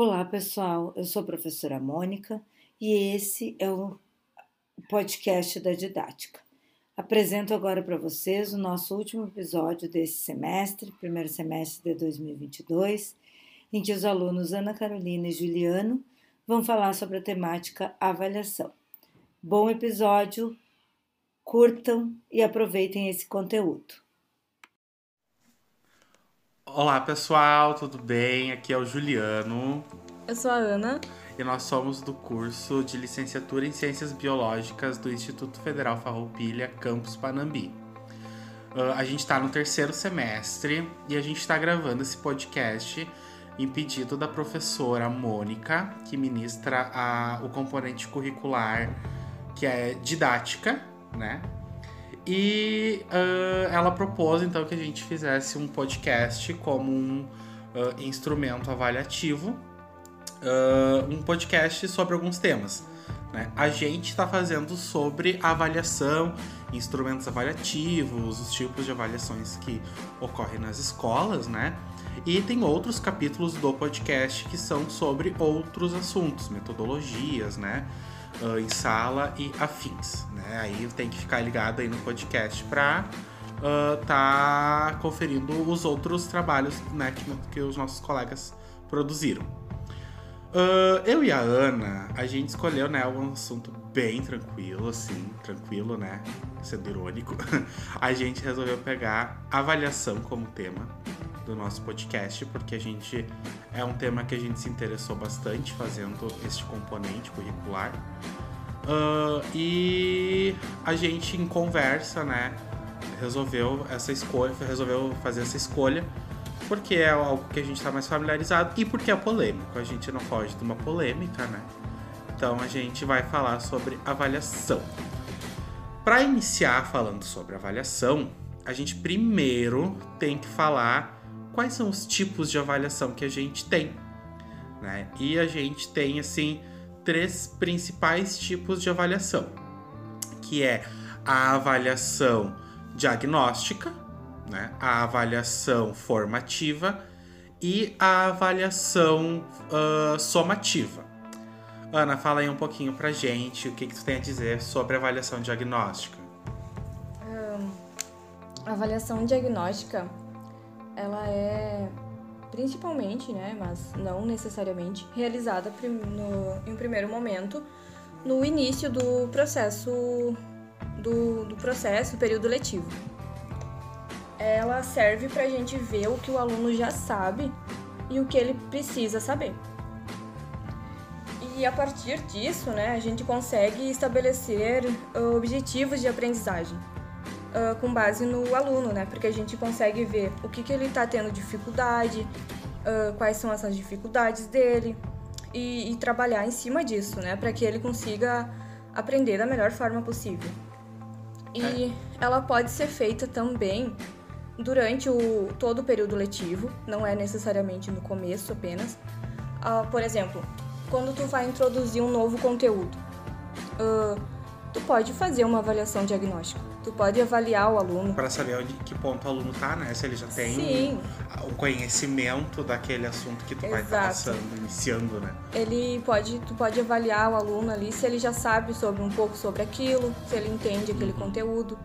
Olá, pessoal. Eu sou a professora Mônica e esse é o podcast da didática. Apresento agora para vocês o nosso último episódio desse semestre, primeiro semestre de 2022, em que os alunos Ana Carolina e Juliano vão falar sobre a temática avaliação. Bom episódio, curtam e aproveitem esse conteúdo. Olá pessoal, tudo bem? Aqui é o Juliano. Eu sou a Ana. E nós somos do curso de licenciatura em Ciências Biológicas do Instituto Federal Farroupilha, Campus Panambi. Uh, a gente está no terceiro semestre e a gente está gravando esse podcast em pedido da professora Mônica, que ministra a, o componente curricular que é didática, né? E uh, ela propôs então que a gente fizesse um podcast como um uh, instrumento avaliativo, uh, um podcast sobre alguns temas. Né? A gente está fazendo sobre avaliação, instrumentos avaliativos, os tipos de avaliações que ocorrem nas escolas, né? E tem outros capítulos do podcast que são sobre outros assuntos, metodologias, né? Uh, em sala e afins. Né? Aí tem que ficar ligado aí no podcast para uh, tá conferindo os outros trabalhos né, que, que os nossos colegas produziram. Uh, eu e a Ana, a gente escolheu né, um assunto bem tranquilo, assim, tranquilo, né? Sendo irônico. a gente resolveu pegar avaliação como tema do nosso podcast, porque a gente é um tema que a gente se interessou bastante fazendo este componente curricular. Uh, e a gente em conversa, né, resolveu essa escolha, resolveu fazer essa escolha porque é algo que a gente está mais familiarizado e porque é polêmico. A gente não foge de uma polêmica, né? Então a gente vai falar sobre avaliação. Para iniciar falando sobre avaliação, a gente primeiro tem que falar quais são os tipos de avaliação que a gente tem. Né? E a gente tem assim três principais tipos de avaliação, que é a avaliação diagnóstica, né? a avaliação formativa e a avaliação uh, somativa. Ana, fala aí um pouquinho pra gente o que, que tu tem a dizer sobre a avaliação diagnóstica. Um, a avaliação diagnóstica ela é principalmente, né, mas não necessariamente, realizada no, em um primeiro momento no início do processo do, do processo, do período letivo. Ela serve para a gente ver o que o aluno já sabe e o que ele precisa saber. E a partir disso, né, a gente consegue estabelecer objetivos de aprendizagem uh, com base no aluno, né? Porque a gente consegue ver o que, que ele está tendo dificuldade, uh, quais são essas dificuldades dele e, e trabalhar em cima disso, né? Para que ele consiga aprender da melhor forma possível. E é. ela pode ser feita também durante o, todo o período letivo, não é necessariamente no começo apenas. Uh, por exemplo, quando tu vai introduzir um novo conteúdo, uh, tu pode fazer uma avaliação diagnóstica. Tu pode avaliar o aluno. Para saber onde, que ponto o aluno tá, né? Se ele já tem Sim. um conhecimento daquele assunto que tu tá Exato. vai estar passando, iniciando, né? Ele pode, tu pode avaliar o aluno ali se ele já sabe sobre um pouco sobre aquilo, se ele entende aquele uhum. conteúdo.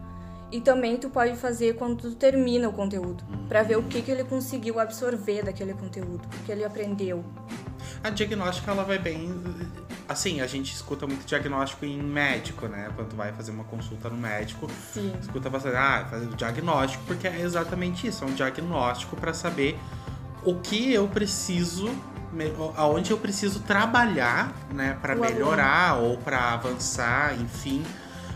E também tu pode fazer quando tu termina o conteúdo, uhum. para ver o que, que ele conseguiu absorver daquele conteúdo, o que ele aprendeu. A diagnóstica ela vai bem assim, a gente escuta muito diagnóstico em médico, né? Quando vai fazer uma consulta no médico, Sim. escuta bastante, ah, fazer o diagnóstico, porque é exatamente isso, é um diagnóstico para saber o que eu preciso, aonde eu preciso trabalhar, né, para melhorar ou para avançar, enfim,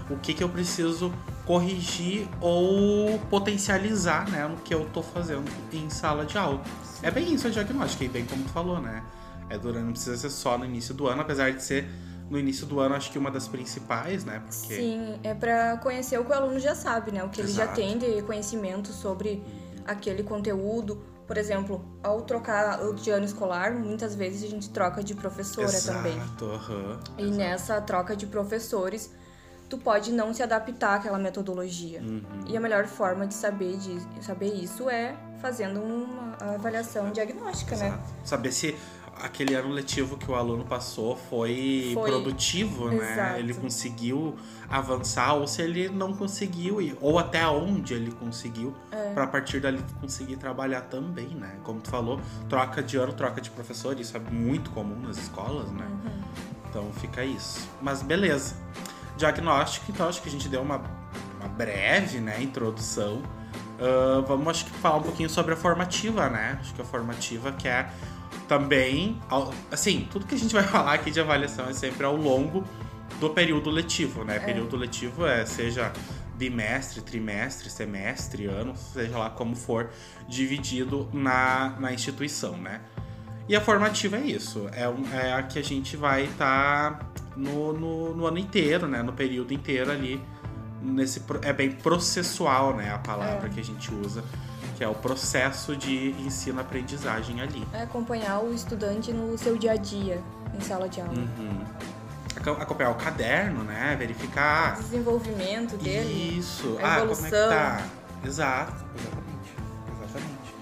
o que que eu preciso corrigir ou potencializar, né, no que eu tô fazendo em sala de aula. É bem isso a diagnóstica, e bem como tu falou, né? É durante, não precisa ser só no início do ano, apesar de ser no início do ano, acho que uma das principais, né? Porque... Sim, é para conhecer o que o aluno já sabe, né? O que Exato. ele já tem de conhecimento sobre aquele conteúdo. Por exemplo, ao trocar de ano escolar, muitas vezes a gente troca de professora Exato, também. Uhum, e Exato. nessa troca de professores, tu pode não se adaptar àquela metodologia. Uhum. E a melhor forma de saber, de saber isso é fazendo uma avaliação diagnóstica, né? Exato. né? Saber se aquele ano letivo que o aluno passou foi, Foi. produtivo, né? Exato. Ele conseguiu avançar, ou se ele não conseguiu, ou até onde ele conseguiu, É. pra a partir dali conseguir trabalhar também, né? Como tu falou, troca de ano, troca de professor, isso é muito comum nas escolas, né? Uhum. Então fica isso. Mas beleza. Diagnóstico, então acho que a gente deu uma, uma breve né, introdução. Ah, vamos acho que falar um pouquinho sobre a formativa, né? Acho que a formativa que é também. Assim, tudo que a gente vai falar aqui de avaliação é sempre ao longo do período letivo, né? Período letivo é seja bimestre, trimestre, semestre, ano, seja lá como for, dividido na, na instituição, né? E a formativa é isso, é, um- é a que a gente vai estar no, no, no ano inteiro, né? No período inteiro ali. Nesse, é bem processual, né? A palavra É. que a gente usa, que é o processo de ensino-aprendizagem ali. É acompanhar o estudante no seu dia a dia, em sala de aula. Uhum. Aco- Acompanhar o caderno, né? Verificar. O desenvolvimento dele. Isso. a ah, como é que evolução. tá? Exato, exatamente. Exatamente.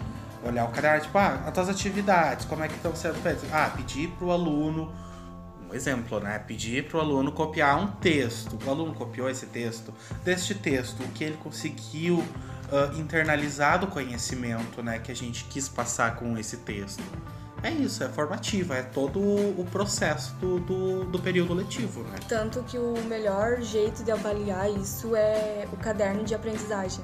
Olhar o caderno, tipo, ah, as tuas atividades, como é que estão sendo feitas? Ah, pedir pro aluno, um exemplo, né? Pedir pro aluno copiar um texto. O aluno copiou esse texto. Deste texto, o que ele conseguiu ah, internalizar do conhecimento, né? Que a gente quis passar com esse texto. É isso, é formativa, é todo o processo do, do, do período letivo, né? Tanto que o melhor jeito de avaliar isso é o caderno de aprendizagem.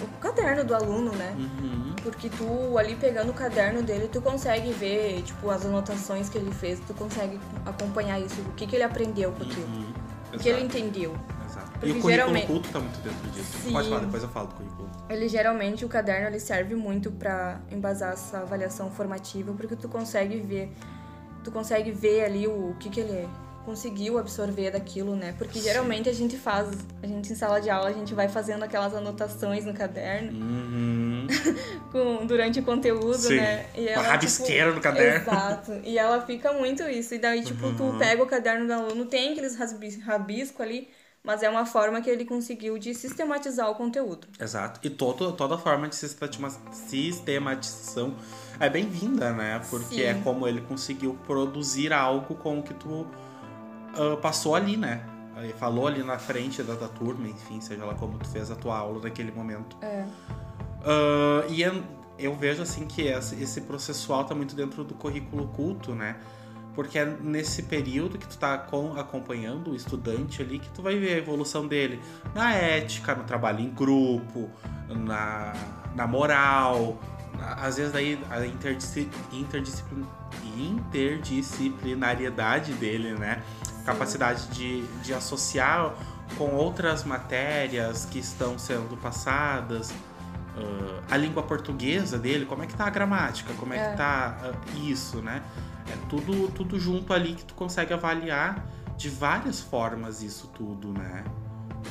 O caderno do aluno, né? Uhum. Porque tu, ali pegando o caderno dele, tu consegue ver, tipo, as anotações que ele fez, tu consegue acompanhar isso, o que, que ele aprendeu com aquilo, Uhum. o que ele entendeu. Porque E o currículo culto tá muito dentro disso. Sim. Pode falar, depois eu falo do currículo. Ele geralmente, o caderno, ele serve muito pra embasar essa avaliação formativa, porque tu consegue ver, tu consegue ver ali o que que ele conseguiu absorver daquilo, né? Porque Sim. geralmente a gente faz, a gente em sala de aula, a gente vai fazendo aquelas anotações no caderno Uhum. com, durante o conteúdo, Sim. né? E Uma rabisqueira no caderno. Exato. E ela fica muito isso. E daí, tipo, Uhum. tu pega o caderno do aluno, tem aqueles rabisco ali, mas é uma forma que ele conseguiu de sistematizar o conteúdo. Exato. E todo, toda forma de sistema- sistematização é bem-vinda, né? Porque Sim. é como ele conseguiu produzir algo com o que tu ah, passou ali, né? Aí Falou ali na frente da, da turma, enfim, seja lá como tu fez a tua aula naquele momento. É. Ah, e eu, eu vejo assim que esse, esse processual tá muito dentro do currículo culto, né? Porque é nesse período que tu tá com- acompanhando o estudante ali que tu vai ver a evolução dele na ética, no trabalho em grupo, na, na moral, às vezes daí a interdisci- interdisciplin- interdisciplinariedade dele, né? Capacidade de, de associar com outras matérias que estão sendo passadas. Ah, a língua portuguesa dele, como é que tá a gramática, como é, É. que tá ah, isso, né? É tudo, tudo junto ali que tu consegue avaliar de várias formas isso tudo, né?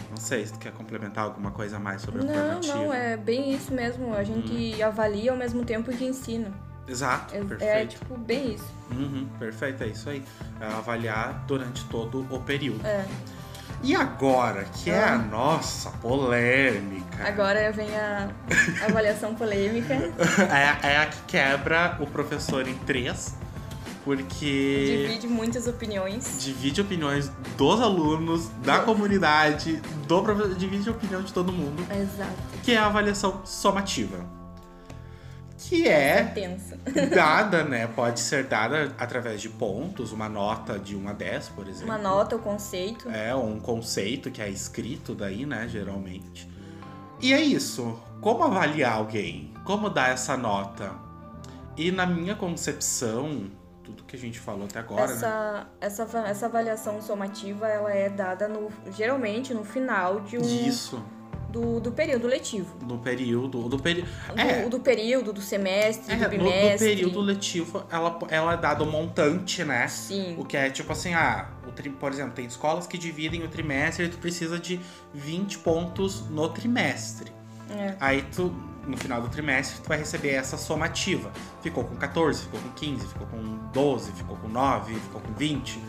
Não sei se tu quer complementar alguma coisa mais sobre a Não, não, é bem isso mesmo. A gente avalia ao mesmo tempo que ensina. Exato, É, é, perfeito. tipo, bem isso. Uhum, perfeito, é isso aí. É avaliar durante todo o período. É. E agora, que é a Ah. nossa polêmica. Agora vem a avaliação polêmica. É, é a que quebra o professor em três, porque Divide muitas opiniões. divide opiniões dos alunos, da comunidade, do professor, divide a opinião de todo mundo, Exato. que é a avaliação somativa. Que É é dada, né? Pode ser dada através de pontos, uma nota de 1 a 10, por exemplo. Uma nota, o conceito. É, um conceito que é escrito daí, né, geralmente. E é isso. Como avaliar alguém? Como dar essa nota? E na minha concepção, tudo que a gente falou até agora, né? essa, essa, va- essa avaliação somativa, ela é dada no, geralmente no final de um, Isso, do, do período letivo. no período. Do peri... Do, É. do período, do semestre, É, do no, no bimestre. período letivo, ela, ela é dado um montante, né? Sim. O que é tipo assim, ah, o tri- por exemplo, tem escolas que dividem o trimestre e tu precisa de 20 pontos no trimestre. É. Aí tu, no final do trimestre, tu vai receber essa somativa. Ficou com 14, ficou com 15, ficou com 12, ficou com 9, ficou com 20.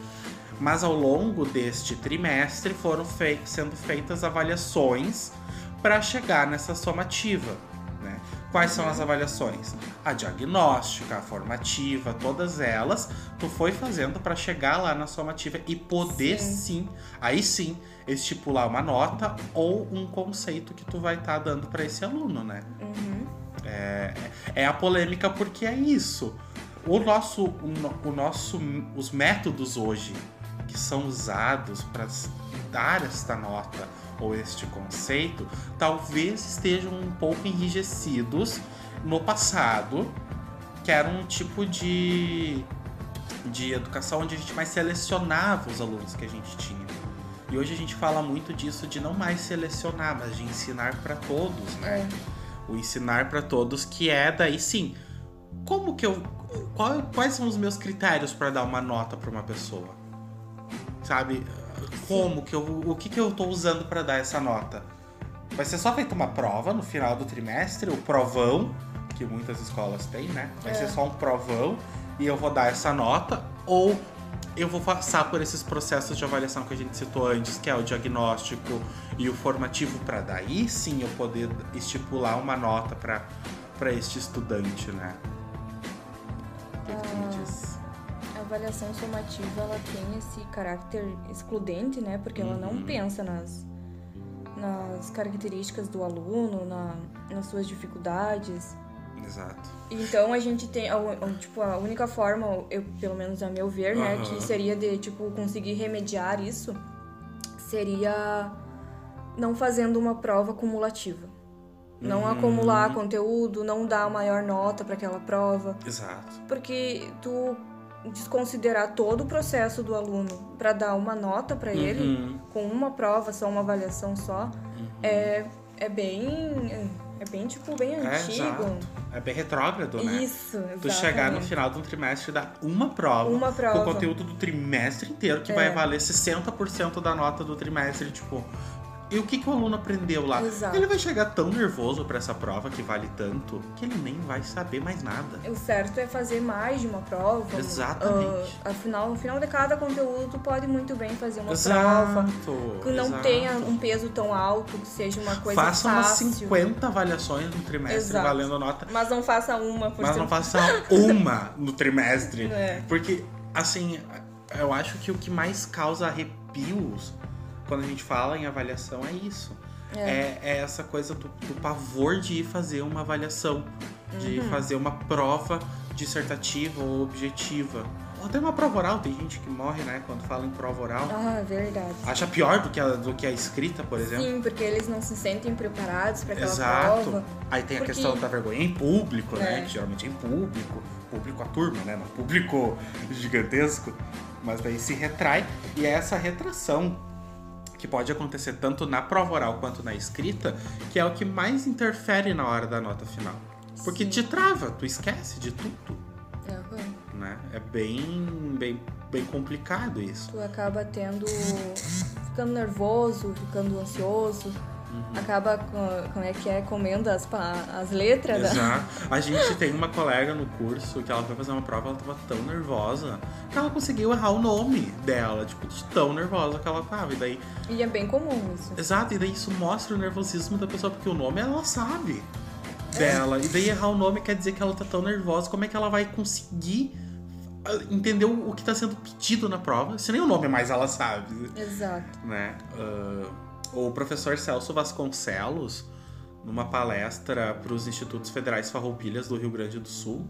Mas ao longo deste trimestre foram fei- sendo feitas avaliações para chegar nessa somativa. Né? Quais são as avaliações? A diagnóstica, a formativa, todas elas tu foi fazendo para chegar lá na somativa e poder sim. sim, aí sim, estipular uma nota ou um conceito que tu vai estar tá dando para esse aluno, né? Uhum. É, é a polêmica porque é isso. O nosso, o, o nosso, os métodos hoje que são usados para dar esta nota ou este conceito talvez estejam um pouco enrijecidos no passado, que era um tipo de, de educação onde a gente mais selecionava os alunos que a gente tinha. E hoje a gente fala muito disso de não mais selecionar, mas de ensinar para todos, né? É. O ensinar para todos que é daí sim. Como que eu qual, quais são os meus critérios para dar uma nota para uma pessoa? Sabe? como que eu, o que que eu tô usando para dar essa nota? Vai ser só feita uma prova no final do trimestre, o provão, que muitas escolas têm, né? Vai é. ser só um provão e eu vou dar essa nota ou eu vou passar por esses processos de avaliação que a gente citou antes, que é o diagnóstico e o formativo, para daí sim eu poder estipular uma nota para este estudante, né? O que, que tu me ah, diz? Avaliação somativa ela tem esse caráter excludente, né? Porque ela não uhum. pensa nas, nas características do aluno, na, nas suas dificuldades. Exato. Então a gente tem, a, a, tipo, a única forma, eu, pelo menos a meu ver, uhum. né, que seria de, tipo, conseguir remediar isso, seria não fazendo uma prova cumulativa. Não uhum. acumular conteúdo, não dar a maior nota para aquela prova. Exato. Porque tu desconsiderar todo o processo do aluno para dar uma nota para ele uhum. com uma prova só uma avaliação só uhum. é, é bem é bem tipo bem é, antigo é bem retrógrado né isso exatamente. tu chegar no final do trimestre e dar uma prova uma prova com o conteúdo do trimestre inteiro que é. vai valer 60% da nota do trimestre tipo e o que, que o aluno aprendeu lá? Exato. Ele vai chegar tão nervoso para essa prova que vale tanto que ele nem vai saber mais nada. O certo é fazer mais de uma prova. Exatamente. Uh, afinal, no final de cada conteúdo, tu pode muito bem fazer uma exato, prova que não exato. tenha um peso tão alto, que seja uma coisa faça fácil. Faça umas 50 avaliações no trimestre exato. valendo nota. Mas não faça uma por Mas não faça uma no trimestre. É. Porque, assim, eu acho que o que mais causa arrepios quando a gente fala em avaliação é isso. É, é, é essa coisa do, do, pavor de ir fazer uma avaliação, de uhum. fazer uma prova dissertativa ou objetiva. Ou até uma prova oral, tem gente que morre, né, quando fala em prova oral. Ah, verdade. Acha pior do que a, do que a escrita, por exemplo. Sim, porque eles não se sentem preparados para aquela Exato. prova. Aí tem porque... a questão da vergonha em público, né, é. né, que geralmente é em público. Público a turma, né, não público gigantesco. Mas daí se retrai e é essa retração que pode acontecer tanto na prova oral quanto na escrita, que é o que mais interfere na hora da nota final. Porque Sim. te trava, tu esquece de tudo. Uhum. Né? É bem, bem, bem complicado isso. Tu acaba tendo. ficando nervoso, ficando ansioso Acaba, como é que é, comendo as, as letras. Exato. Da... A gente tem uma colega no curso que ela foi fazer uma prova, ela tava tão nervosa que ela conseguiu errar o nome dela, tipo, de tão nervosa que ela tava. E daí. E é bem comum isso. Exato, e daí isso mostra o nervosismo da pessoa, porque o nome ela sabe é. dela. E daí errar o nome quer dizer que ela tá tão nervosa, como é que ela vai conseguir ah, entender o que está sendo pedido na prova, se nem o nome mais ela sabe. Exato. Né? Uh, o professor Celso Vasconcelos, numa palestra para os Institutos Federais Farroupilhas do Rio Grande do Sul,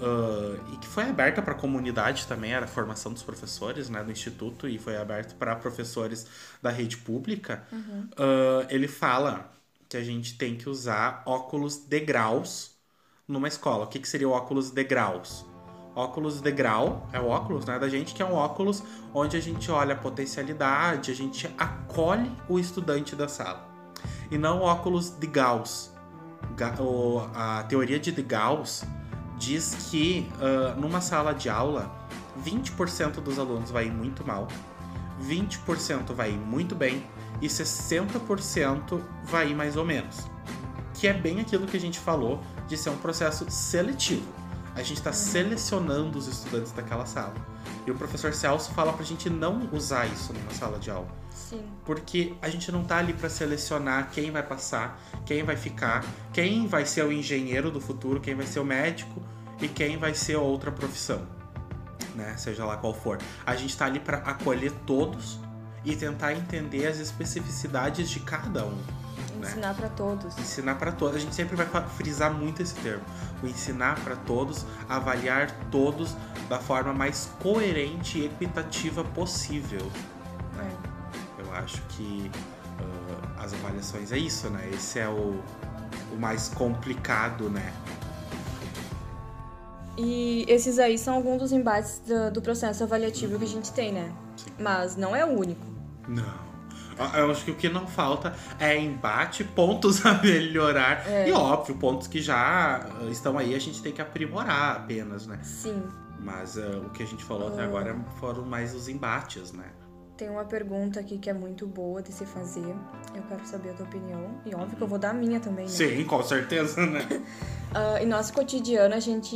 uh, e que foi aberta para a comunidade também, era a formação dos professores né, do Instituto, e foi aberto para professores da rede pública, uhum. uh, ele fala que a gente tem que usar óculos de graus numa escola. O que, que seria o óculos de graus? Óculos de grau, é o óculos né, da gente, que é um óculos onde a gente olha a potencialidade, a gente acolhe o estudante da sala. E não óculos de Gauss. A teoria de Gauss diz que uh, numa sala de aula, 20% dos alunos vai muito mal, 20% vai muito bem e 60% vai mais ou menos. Que é bem aquilo que a gente falou de ser um processo seletivo A gente está selecionando os estudantes daquela sala. E o professor Celso fala pra gente não usar isso numa sala de aula. Sim. Porque a gente não tá ali para selecionar quem vai passar, quem vai ficar, quem vai ser o engenheiro do futuro, quem vai ser o médico e quem vai ser outra profissão, né? Seja lá qual for. A gente tá ali para acolher todos e tentar entender as especificidades de cada um. Né? Ensinar para todos. Ensinar para todos. A gente sempre vai frisar muito esse termo. O ensinar para todos, avaliar todos da forma mais coerente e equitativa possível. Né? É. Eu acho que uh, as avaliações é isso, né? Esse é o, o mais complicado, né? E esses aí são alguns dos embates do, do processo avaliativo que a gente tem, né? Sim. Mas não é o único. Não. Eu acho que o que não falta é embate, pontos a melhorar. É. E óbvio, pontos que já uh, estão aí, a gente tem que aprimorar apenas, né? Sim. Mas uh, o que a gente falou até Ah. agora foram mais os embates, né? Tem uma pergunta aqui que é muito boa de se fazer. Eu quero saber a tua opinião. E óbvio que eu vou dar a minha também, né? Sim, com certeza, né? Ah, em nosso cotidiano, a gente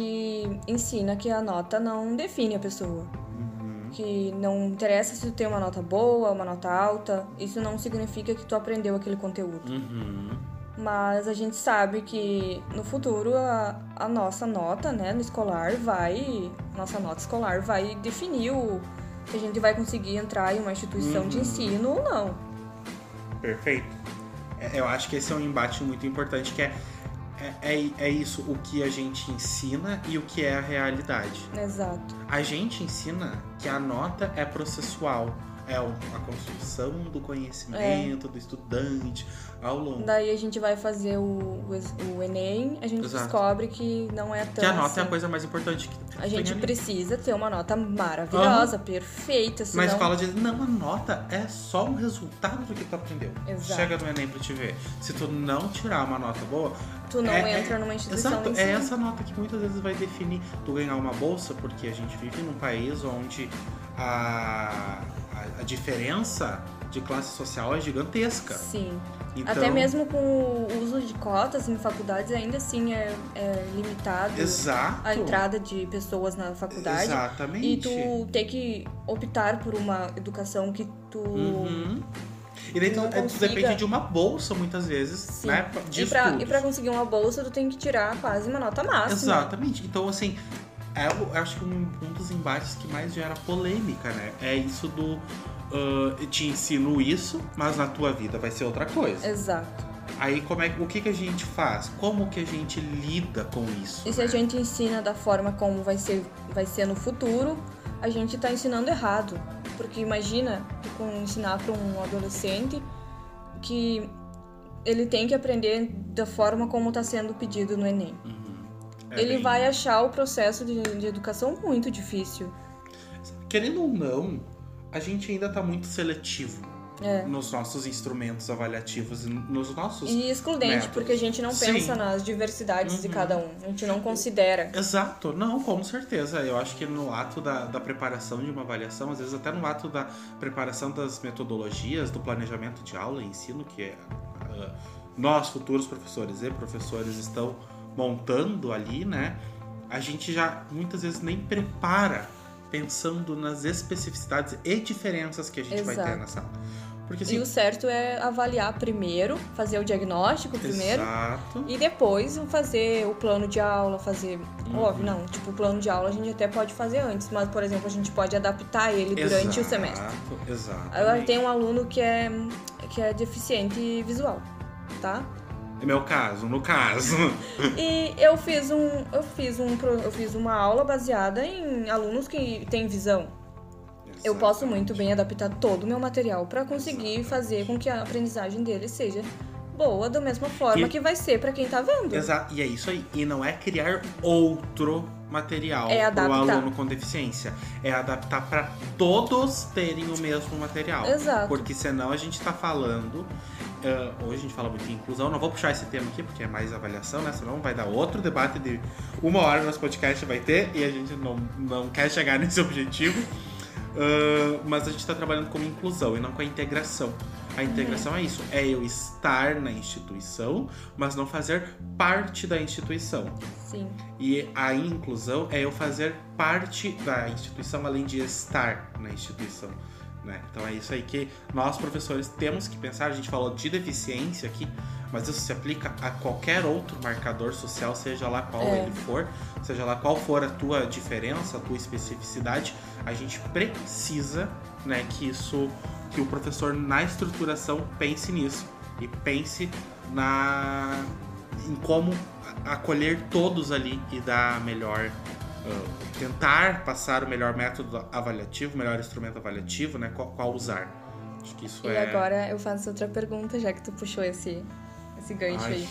ensina que a nota não define a pessoa. Uhum. Que não interessa se tu tem uma nota boa, uma nota alta. Isso não significa que tu aprendeu aquele conteúdo. Uhum. Mas a gente sabe que no futuro a, a nossa nota, né, no escolar vai. Nossa nota escolar vai definir o se a gente vai conseguir entrar em uma instituição de Uhum. ensino ou não. Perfeito. É, Eu acho que esse é um embate muito importante, que é, é, é, é isso, o que a gente ensina e o que é a realidade. Exato. A gente ensina que a nota é processual, é a construção do conhecimento do estudante ao longo. Daí a gente vai fazer o, o, o Enem, a gente Exato. descobre que não é tão Que a nota assim. é a coisa mais importante que A gente ali. precisa ter uma nota maravilhosa, perfeita, senão... Na escola diz, não, a nota é só um resultado do que tu aprendeu. Exato. Chega no Enem pra te ver. Se tu não tirar uma nota boa, tu não é- entra numa instituição Exato, de é essa nota que muitas vezes vai definir tu ganhar uma bolsa, porque a gente vive num país onde a, a, diferença de classe social é gigantesca. Sim. Então, Até mesmo com o uso de cotas em faculdades, ainda assim é, é limitado Exato. a entrada de pessoas na faculdade. Exatamente. E tu ter que optar por uma educação que tu. Uhum. E daí tu, é, tu consiga- depende de uma bolsa, muitas vezes, Sim. né? De E pra, estudos. e pra conseguir uma bolsa, tu tem que tirar quase uma nota máxima. Exatamente. Então, assim, é, eu acho que um, um dos embates que mais gera polêmica, né? É isso do. ah, te ensino isso, mas na tua vida vai ser outra coisa. Exato. Aí como é, o que, que a gente faz? Como que a gente lida com isso? E se a né? gente ensina da forma como vai ser, vai ser no futuro, a gente tá ensinando errado. Porque imagina ensinar para um adolescente que ele tem que aprender da forma como está sendo pedido no Enem. Uhum. É ele bem- vai achar o processo de, de educação muito difícil. Querendo ou não, a gente ainda tá muito seletivo É. nos nossos instrumentos avaliativos, e nos nossos. E excludente, métodos. porque a gente não Sim. pensa nas diversidades de Uhum. cada um. A gente não considera. Exato, não, com certeza. Eu acho que no ato da, da preparação de uma avaliação, às vezes até no ato da preparação das metodologias, do planejamento de aula e ensino, que é, ah, nós, futuros professores e professores, estão montando ali, né? A gente já muitas vezes nem prepara pensando nas especificidades e diferenças que a gente vai ter Exato. na sala. Porque E assim. o certo é avaliar primeiro, fazer o diagnóstico primeiro. Exato. E depois fazer o plano de aula, fazer. Uhum. Óbvio, não. Tipo, o plano de aula a gente até pode fazer antes, mas, por exemplo, a gente pode adaptar ele durante o Exato, semestre. Exato. Agora tem um aluno que é, que é deficiente visual, tá? É meu caso, no caso. E eu fiz um. Eu fiz um. Eu fiz uma aula baseada em alunos que têm visão. Eu posso muito bem adaptar todo o meu material para conseguir fazer com que a aprendizagem dele seja boa da mesma forma E- que vai ser para quem tá vendo. Exato, e é isso aí. E não é criar outro material É para o aluno com deficiência. É adaptar para todos terem o mesmo material. Exato. Porque senão a gente tá falando. Ah, hoje a gente fala muito em inclusão. Não vou puxar esse tema aqui porque é mais avaliação, né? Senão vai dar outro debate de uma hora no nosso podcast vai ter e a gente não, não quer chegar nesse objetivo. Ah, mas a gente está trabalhando com inclusão e não com a integração. A integração é isso, é eu estar na instituição, mas não fazer parte da instituição. Sim. E a inclusão é eu fazer parte da instituição além de estar na instituição. Né? Então é isso aí que nós professores temos que pensar. A gente falou de deficiência aqui, mas isso se aplica a qualquer outro marcador social, seja lá qual É. ele for, seja lá qual for a tua diferença, a tua especificidade. A gente precisa, né, que isso, que o professor na estruturação pense nisso e pense na em como acolher todos ali e dar a melhor uh, tentar passar o melhor método avaliativo, o melhor instrumento avaliativo, né? Qual, qual usar. Acho que isso E é. agora eu faço outra pergunta, já que tu puxou esse, esse gancho Ai. aí.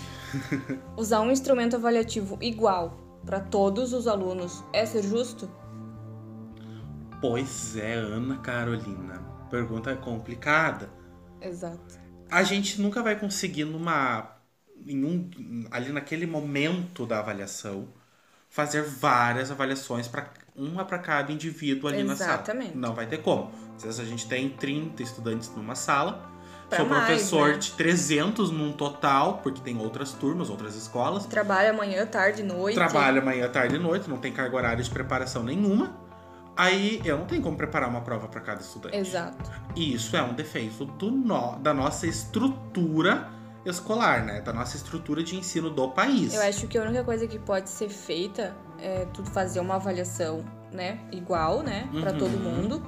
Usar um instrumento avaliativo igual para todos os alunos é ser justo? Pois é, Ana Carolina. Pergunta complicada. Exato. A gente nunca vai conseguir numa. Em um, ali naquele momento da avaliação, fazer várias avaliações para uma para cada indivíduo ali na sala. Exatamente. Não vai ter como. Às vezes a gente tem 30 estudantes numa sala, Pra sou mais, professor né? de 300 num total, porque tem outras turmas, outras escolas. Trabalha manhã, tarde, noite. Trabalha manhã, tarde e noite, não tem carga horária de preparação nenhuma. Aí eu não tenho como preparar uma prova para cada estudante. Exato. E isso é um defeito do no- da nossa estrutura escolar, né? Da nossa estrutura de ensino do país. Eu acho que a única coisa que pode ser feita é tu fazer uma avaliação, né, igual, né, Pra Uhum. todo mundo,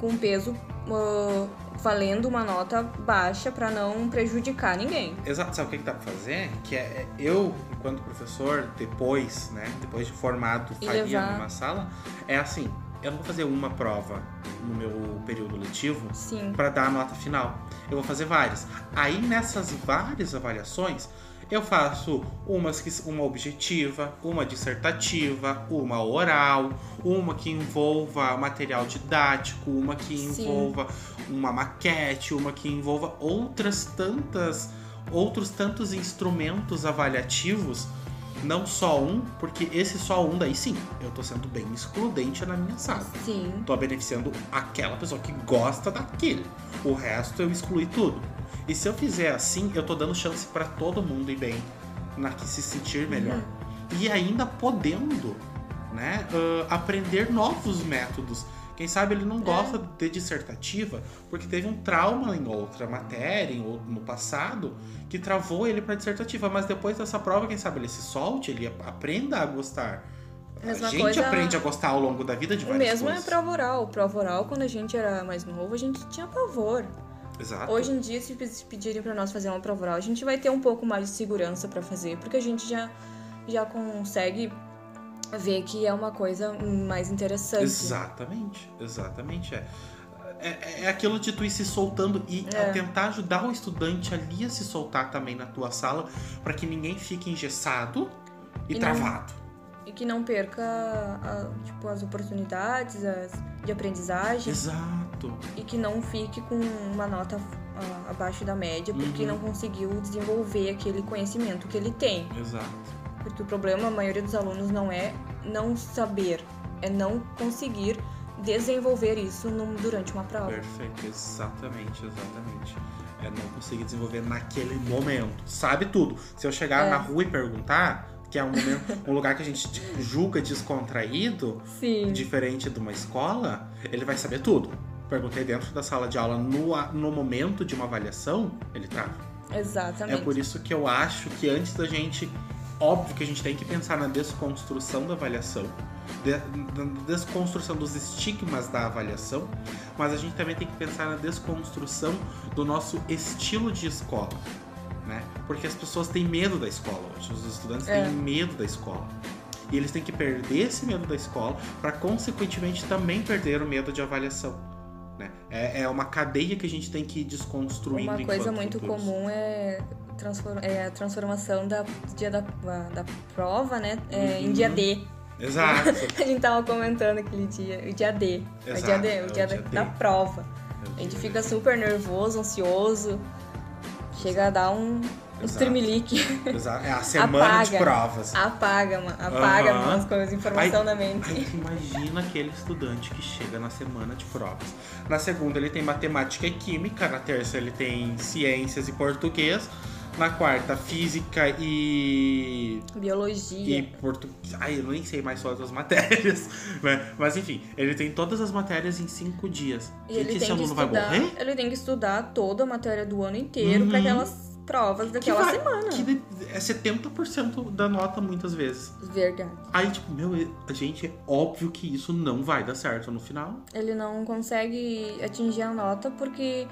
com peso ah, valendo uma nota baixa pra não prejudicar ninguém. Exato, sabe o que, que dá pra fazer? Que é é eu, enquanto professor, depois, né? Depois de formado, faria levar- numa sala, é assim, eu não vou fazer uma prova no meu período letivo para dar a nota final. Eu vou fazer várias. Aí nessas várias avaliações, eu faço umas que uma objetiva, uma dissertativa, uma oral, uma que envolva material didático, uma que Sim. envolva uma maquete, uma que envolva outras tantas outros tantos instrumentos avaliativos, não só um, porque esse só um daí sim, eu tô sendo bem excludente na minha sala Sim. tô beneficiando aquela pessoa que gosta daquele. O resto eu excluí tudo. E se eu fizer assim, eu tô dando chance pra todo mundo ir bem, na que se sentir melhor. E ainda podendo, né, ah, aprender novos métodos. Quem sabe ele não gosta de dissertativa porque teve um trauma em outra matéria, em outro, no passado, que travou ele pra dissertativa. Mas depois dessa prova, quem sabe ele se solte, ele aprenda a gostar. Mesma a gente coisa- aprende a gostar ao longo da vida de várias mesmo coisas. é prova oral. Prova oral, quando a gente era mais novo, a gente tinha pavor. Exato. Hoje em dia, se pe- se pedirem pra nós fazer uma prova oral, a gente vai ter um pouco mais de segurança pra fazer, porque a gente já, já consegue ver que é uma coisa mais interessante. Exatamente, exatamente. É. É, é aquilo de tu ir se soltando e É. a tentar ajudar o estudante ali a se soltar também na tua sala para que ninguém fique engessado e, E não- travado. E que não perca a- tipo, as oportunidades as- de aprendizagem Exato. e que não fique com uma nota ah, abaixo da média porque Uhum. não conseguiu desenvolver aquele conhecimento que ele tem. Exato. Porque o problema, a maioria dos alunos, não é não saber, é não conseguir desenvolver isso durante uma prova. Perfeito, exatamente, exatamente. É não conseguir desenvolver naquele momento. Sabe tudo. Se eu chegar É. na rua e perguntar, que é um, momento, um lugar que a gente julga descontraído, Sim. diferente de uma escola, ele vai saber tudo. Perguntei dentro da sala de aula no, no momento de uma avaliação, ele trava. É Exatamente. por isso que eu acho que antes da gente. Óbvio que a gente tem que pensar na desconstrução da avaliação, de- na desconstrução dos estigmas da avaliação, mas a gente também tem que pensar na desconstrução do nosso estilo de escola. Né? Porque as pessoas têm medo da escola hoje, os estudantes É. têm medo da escola. E eles têm que perder esse medo da escola para, consequentemente, também perder o medo de avaliação. Né? É, é uma cadeia que a gente tem que ir desconstruindo. Uma coisa muito futuros. comum é, transfor- é a transformação da do dia da, da prova, né? é, Em Uhum. dia D. Exato. A gente tava comentando aquele dia, o dia D. É o Exato, dia D, é o o dia, dia da, D. da prova. A gente fica super nervoso, ansioso. Chega a dar um, o Exato. Tremelique. Exato. É a semana de Apaga. provas. Apaga, ma- apaga Aham. as coisas, informação Aí- na mente. Aí imagina aquele estudante que chega na semana de provas. Na segunda ele tem matemática e química, na terça ele tem ciências e português, na quarta física e Biologia. e português. Ai, eu nem sei mais todas as matérias, né? Mas enfim, ele tem todas as matérias em cinco dias. E ele esse tem que aluno vai estudar, morrer? ele tem que estudar toda a matéria do ano inteiro para Uhum. aquelas provas daquela vai- semana. Que é 70% da nota muitas vezes. Verdade. Aí, tipo, meu, gente, é óbvio que isso não vai dar certo no final. Ele não consegue atingir a nota porque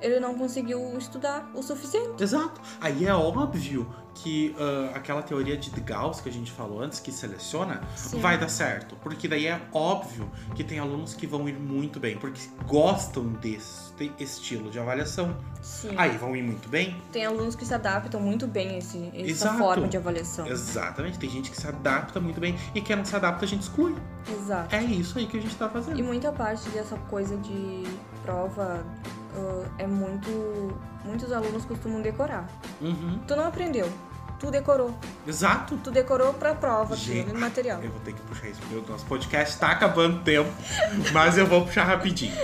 ele não conseguiu estudar o suficiente. Exato. Aí é óbvio que ah, aquela teoria de Gauss que a gente falou antes, que seleciona, Sim. vai dar certo. Porque daí é óbvio que tem alunos que vão ir muito bem, porque gostam desse estilo de avaliação. Sim. Aí vão ir muito bem. Tem alunos que se adaptam muito bem a esse, essa Exato. forma de avaliação. Exatamente. Tem gente que se adapta muito bem e quem não se adapta a gente exclui. Exato. É isso aí que a gente tá E fazendo. muita parte dessa coisa de prova ah, é muito. Muitos alunos costumam decorar. Uhum. Tu não aprendeu, tu decorou. Exato. Tu decorou pra prova, Gente, aquele material. Eu vou ter que puxar isso, porque o nosso podcast tá acabando o tempo, mas eu vou puxar rapidinho.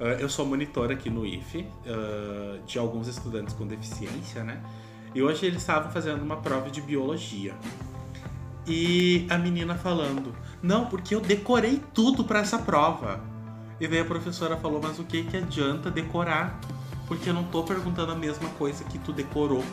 Ah, eu sou monitor aqui no IFE ah, de alguns estudantes com deficiência, né? E hoje eles estavam fazendo uma prova de biologia. E a menina falando: Não, porque eu decorei tudo pra essa prova. E daí a professora falou: Mas o que, que adianta decorar? Porque eu não tô perguntando a mesma coisa que tu decorou.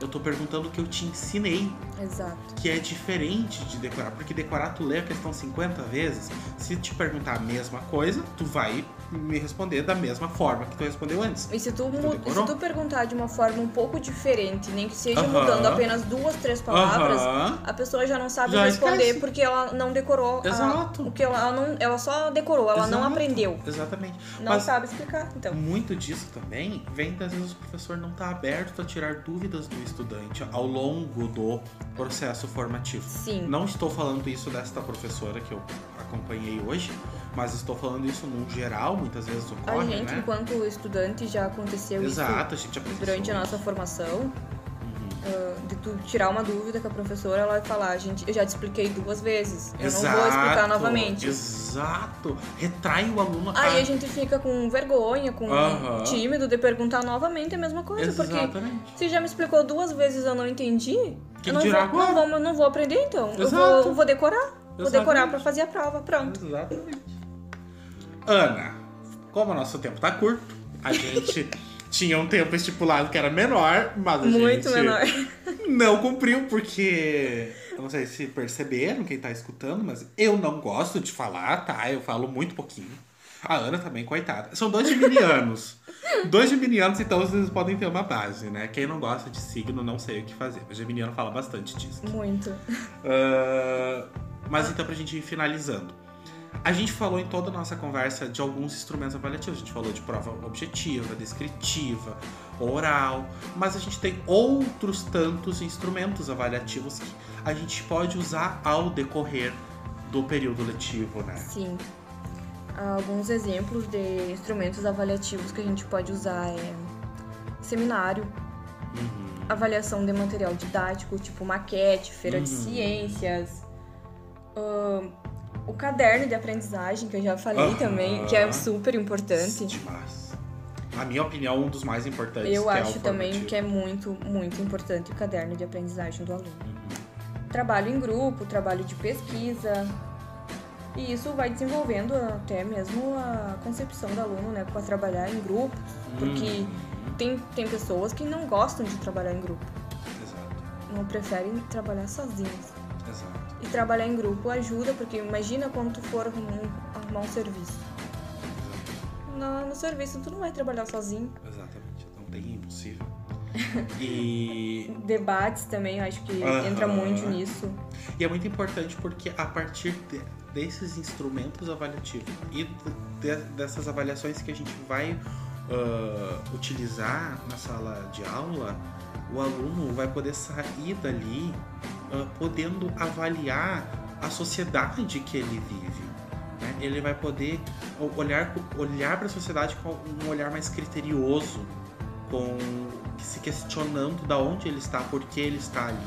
Eu tô perguntando o que eu te ensinei Exato. que é diferente de decorar, porque decorar tu lê a questão 50 vezes, se te perguntar a mesma coisa, tu vai me responder da mesma forma que tu respondeu antes. E se tu, decorou? se tu perguntar de uma forma um pouco diferente, nem que seja Aham. mudando apenas duas, três palavras, Aham. a pessoa já não sabe Já responder esquece. porque ela não decorou. a- Exato. o que ela, ela não, ela só decorou, ela não Exato. aprendeu. Exatamente. Não Mas sabe explicar, então. muito disso também vem das vezes o professor não tá aberto a tirar dúvidas do estudante ao longo do processo formativo. Sim. Não estou falando isso desta professora que eu acompanhei hoje, mas estou falando isso no geral, muitas vezes A ocorre, gente, né? enquanto estudante, já aconteceu Exato, a gente isso aprendeu. durante a nossa formação. Uhum. ah, de tu tirar uma dúvida com a professora, ela vai falar, gente, eu já te expliquei duas vezes. Eu não vou explicar Exato, novamente. Exato. Retrai o aluno Aí a... a gente fica com vergonha, com Aham. tímido de perguntar novamente a mesma coisa, porque Exatamente. se já me explicou duas vezes eu não entendi, Que eu não dirá vou, não, vou, não vou aprender então. Eu Exato. vou, vou decorar. Vou Exatamente. decorar pra fazer a prova, pronto. Exatamente. Ana, como o nosso tempo tá curto, a gente tinha um tempo estipulado que era menor, mas a Muito gente menor. não cumpriu, porque. Eu não sei se perceberam quem tá escutando, mas eu não gosto de falar, tá? Eu falo muito pouquinho. A Ana também, coitada. São dois geminianos. dois geminianos, então vocês podem ter uma base, né? Quem não gosta de signo, não sei o que fazer. Mas geminiano fala bastante disso. Muito. Ah, mas então, pra gente ir finalizando. A gente falou em toda a nossa conversa de alguns instrumentos avaliativos. A gente falou de prova objetiva, descritiva, oral. Mas a gente tem outros tantos instrumentos avaliativos que a gente pode usar ao decorrer do período letivo, né? Sim. Alguns exemplos de instrumentos avaliativos que a gente pode usar é seminário, Uhum. avaliação de material didático, tipo maquete, feira de Uhum. ciências, ahn, o caderno de aprendizagem, que eu já falei também, que é super importante. Demais. Na minha opinião, um dos mais importantes. Eu é acho o também que é muito, muito importante o caderno de aprendizagem do aluno. Uhum. Trabalho em grupo, trabalho de pesquisa. E isso vai desenvolvendo até mesmo a concepção do aluno, né, para trabalhar em grupo, porque Uhum. tem, tem pessoas que não gostam de trabalhar em grupo, Exato, não preferem trabalhar sozinhos. exato. E trabalhar em grupo ajuda, porque imagina quando tu for arrumar, um serviço. No, no serviço tu não vai trabalhar sozinho. Exatamente, não tem impossível. E, Debates também, eu acho que entra muito nisso. e é muito importante porque a partir de- desses instrumentos avaliativos e de- dessas avaliações que a gente vai ah, utilizar na sala de aula, o aluno vai poder sair dali ah, podendo avaliar a sociedade que ele vive. né? Ele vai poder olhar, olhar para a sociedade com um olhar mais criterioso, com se questionando da onde ele está, por que ele está ali.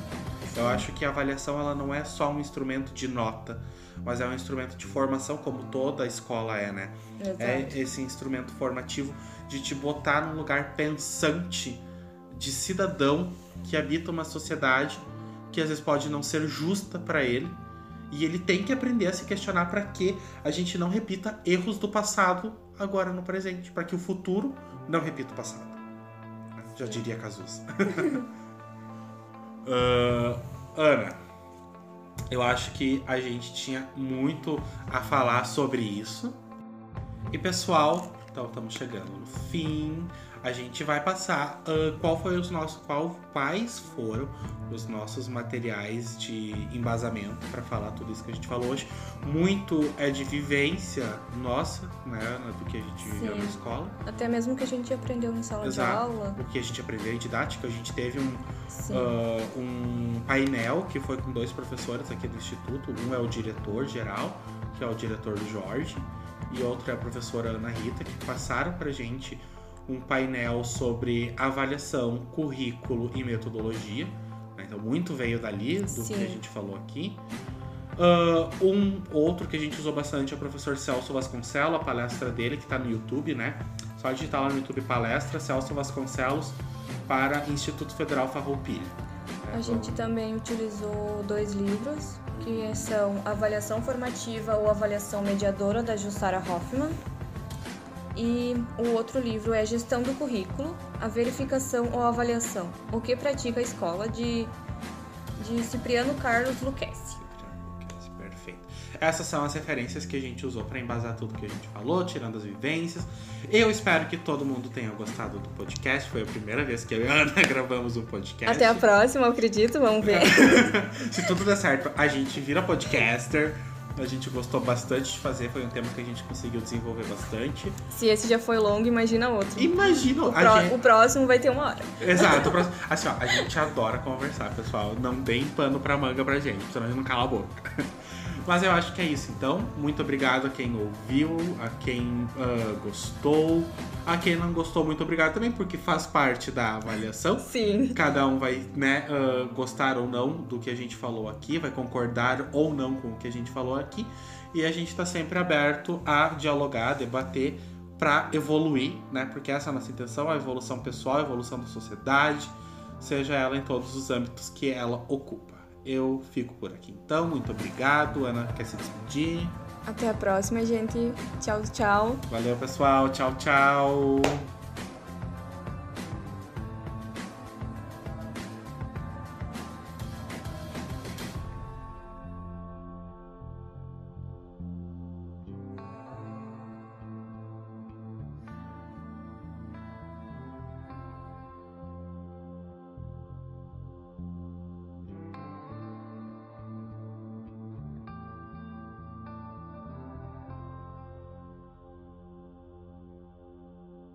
Eu acho que a avaliação ela não é só um instrumento de nota, mas é um instrumento de formação, como toda a escola é, né? Exato. É esse instrumento formativo de te botar num lugar pensante de cidadão que habita uma sociedade que às vezes pode não ser justa para ele. E ele tem que aprender a se questionar para que a gente não repita erros do passado agora no presente, para que o futuro não repita o passado. Já diria Cazuza. Ah, Ana, eu acho que a gente tinha muito a falar sobre isso. E pessoal, então estamos chegando no fim. A gente vai passar ah, qual foi os nossos qual, quais foram os nossos materiais de embasamento para falar tudo isso que a gente falou hoje. Muito é de vivência nossa, né, do que a gente viveu Sim. na escola. Até mesmo que a gente aprendeu em sala de Exato. aula. O que a gente aprendeu em didática, a gente teve um ah, um painel que foi com dois professores aqui do instituto. Um é o diretor geral, que é o diretor Jorge, e outro é a professora Ana Rita, que passaram pra gente um painel sobre avaliação, currículo e metodologia. né? Então, muito veio dali do Sim. que a gente falou aqui. Ah, um outro que a gente usou bastante é o professor Celso Vasconcelos, a palestra dele, que está no YouTube, né? Só digitar lá no YouTube palestra Celso Vasconcelos para Instituto Federal Farroupilha. né? A gente também utilizou dois livros, que são Avaliação Formativa ou Avaliação Mediadora, da Jussara Hoffman. E o outro livro é Gestão do Currículo, a Verificação ou Avaliação, o que pratica a escola, de, de Cipriano Carlos Lucchesi. Perfeito. Essas são as referências que a gente usou para embasar tudo que a gente falou, tirando as vivências. Eu espero que todo mundo tenha gostado do podcast. Foi a primeira vez que eu e a Ana gravamos um podcast. Até a próxima, eu acredito, vamos ver. Se tudo der certo, a gente vira podcaster. A gente gostou bastante de fazer, foi um tema que a gente conseguiu desenvolver bastante. Se esse já foi longo, imagina outro. Imagina, O, pró- gente... o próximo vai ter uma hora. Exato, o próximo- assim ó, a gente adora conversar, pessoal. Não deem pano pra manga pra gente, senão a gente não cala a boca. Mas eu acho que é isso, então. Muito obrigado a quem ouviu, a quem ah, gostou, a quem não gostou, muito obrigado também, porque faz parte da avaliação. Sim. Cada um vai, né, ah, gostar ou não do que a gente falou aqui, vai concordar ou não com o que a gente falou aqui. E a gente tá sempre aberto a dialogar, a debater para evoluir, né? Porque essa é a nossa intenção, a evolução pessoal, a evolução da sociedade, seja ela em todos os âmbitos que ela ocupa. Eu fico por aqui então, muito obrigado. Ana quer se despedir. Até a próxima, gente. Tchau, tchau. Valeu, pessoal. Tchau, tchau.